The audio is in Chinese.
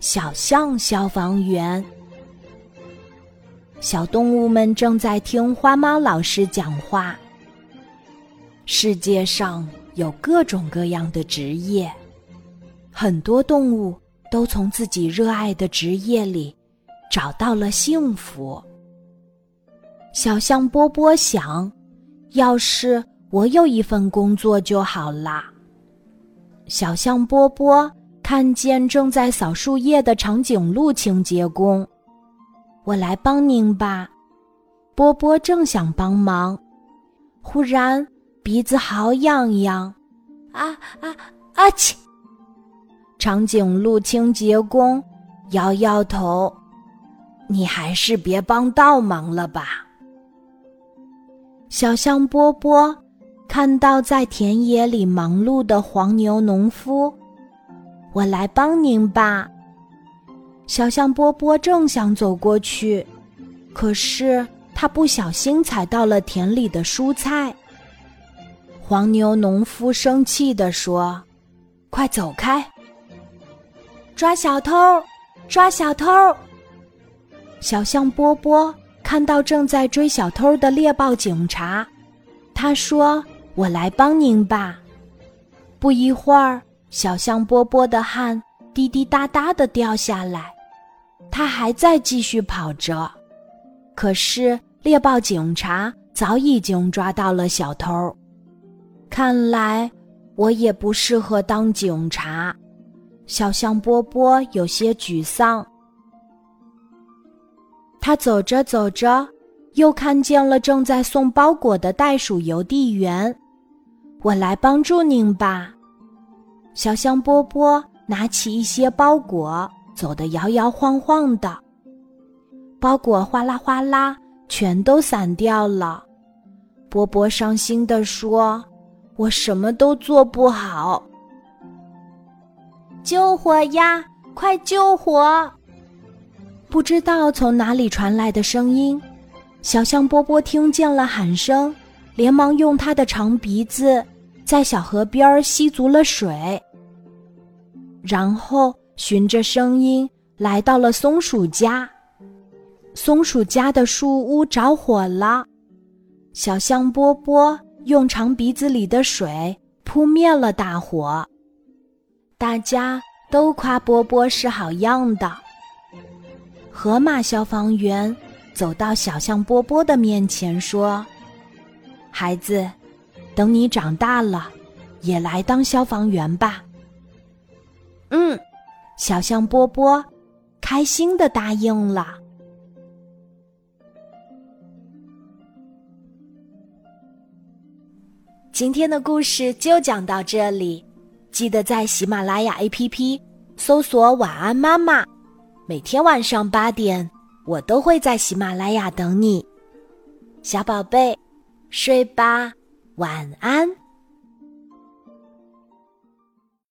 小象消防员。小动物们正在听花猫老师讲话。世界上有各种各样的职业，很多动物都从自己热爱的职业里找到了幸福。小象波波想，要是我有一份工作就好啦。小象波波看见正在扫树叶的长颈鹿清洁工，我来帮您吧。波波正想帮忙，忽然。鼻子好痒痒，啊啊啊！切！长颈鹿清洁工摇摇头：“你还是别帮倒忙了吧。”小象波波看到在田野里忙碌的黄牛农夫，我来帮您吧。小象波波正想走过去，可是他不小心踩到了田里的蔬菜。黄牛农夫生气地说：“快走开！抓小偷！抓小偷！”小象波波看到正在追小偷的猎豹警察，他说：“我来帮您吧。”不一会儿，小象波波的汗滴滴答答的掉下来，他还在继续跑着，可是猎豹警察早已经抓到了小偷。看来我也不适合当警察，小象波波有些沮丧。他走着走着，又看见了正在送包裹的袋鼠邮递员。我来帮助您吧，小象波波拿起一些包裹，走得摇摇晃晃的，包裹哗啦哗啦，全都散掉了。波波伤心地说。我什么都做不好，救火呀！快救火！不知道从哪里传来的声音，小象波波听见了喊声，连忙用他的长鼻子在小河边吸足了水，然后循着声音来到了松鼠家。松鼠家的树屋着火了，小象波波。用长鼻子里的水扑灭了大火，大家都夸波波是好样的。河马消防员走到小象波波的面前说：“孩子，等你长大了，也来当消防员吧。”嗯，小象波波开心的答应了。今天的故事就讲到这里，记得在喜马拉雅 APP 搜索“晚安妈妈”，每天晚上八点，我都会在喜马拉雅等你，小宝贝，睡吧，晚安。